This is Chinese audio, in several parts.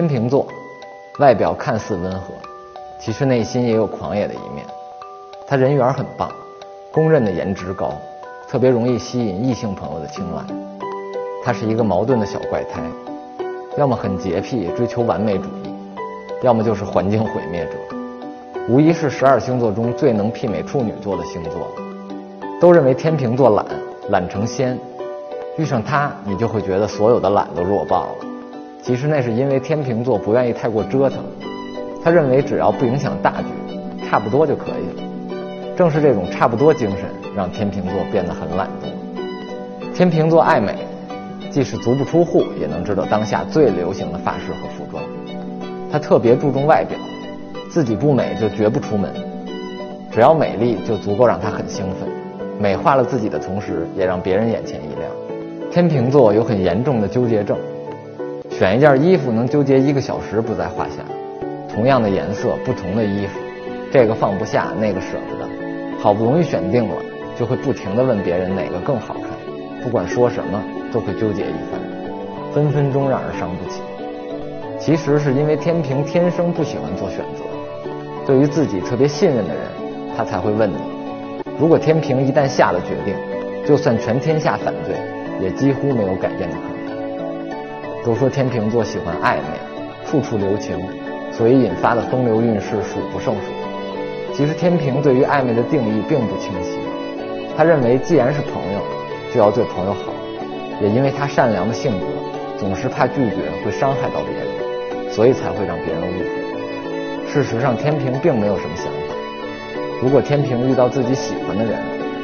天秤座，外表看似温和，其实内心也有狂野的一面。他人缘很棒，公认的颜值高，特别容易吸引异性朋友的青睐。他是一个矛盾的小怪胎，要么很洁癖，追求完美主义，要么就是环境毁灭者。无疑是十二星座中最能媲美处女座的星座。都认为天秤座懒，懒成仙。遇上他，你就会觉得所有的懒都弱爆了。其实那是因为天秤座不愿意太过折腾，他认为只要不影响大局，差不多就可以了。正是这种差不多精神，让天秤座变得很懒惰。天秤座爱美，即使足不出户，也能知道当下最流行的发饰和服装。他特别注重外表，自己不美就绝不出门，只要美丽就足够让他很兴奋。美化了自己的同时，也让别人眼前一亮。天秤座有很严重的纠结症，选一件衣服能纠结一个小时不在话下。同样的颜色，不同的衣服，这个放不下，那个舍不得。好不容易选定了，就会不停地问别人哪个更好看，不管说什么都会纠结一番，分分钟让人伤不起。其实是因为天平天生不喜欢做选择，对于自己特别信任的人，他才会问你。如果天平一旦下了决定，就算全天下反对，也几乎没有改变的可能。都说天平座喜欢暧昧，处处留情，所以引发的风流韵事数不胜数。其实天平对于暧昧的定义并不清晰，他认为既然是朋友，就要对朋友好，也因为他善良的性格，总是怕拒绝会伤害到别人，所以才会让别人误会。事实上，天平并没有什么想法。如果天平遇到自己喜欢的人，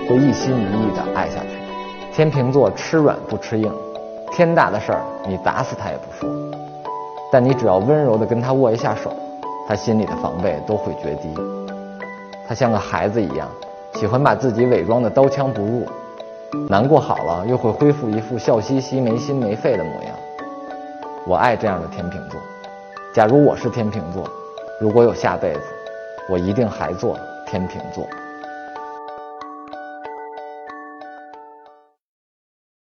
会一心一意地爱下去。天平座吃软不吃硬，天大的事儿你打死他也不说，但你只要温柔地跟他握一下手，他心里的防备都会决堤。他像个孩子一样，喜欢把自己伪装的刀枪不入，难过好了又会恢复一副笑嘻嘻、没心没肺的模样。我爱这样的天秤座。假如我是天秤座，如果有下辈子，我一定还做天秤座。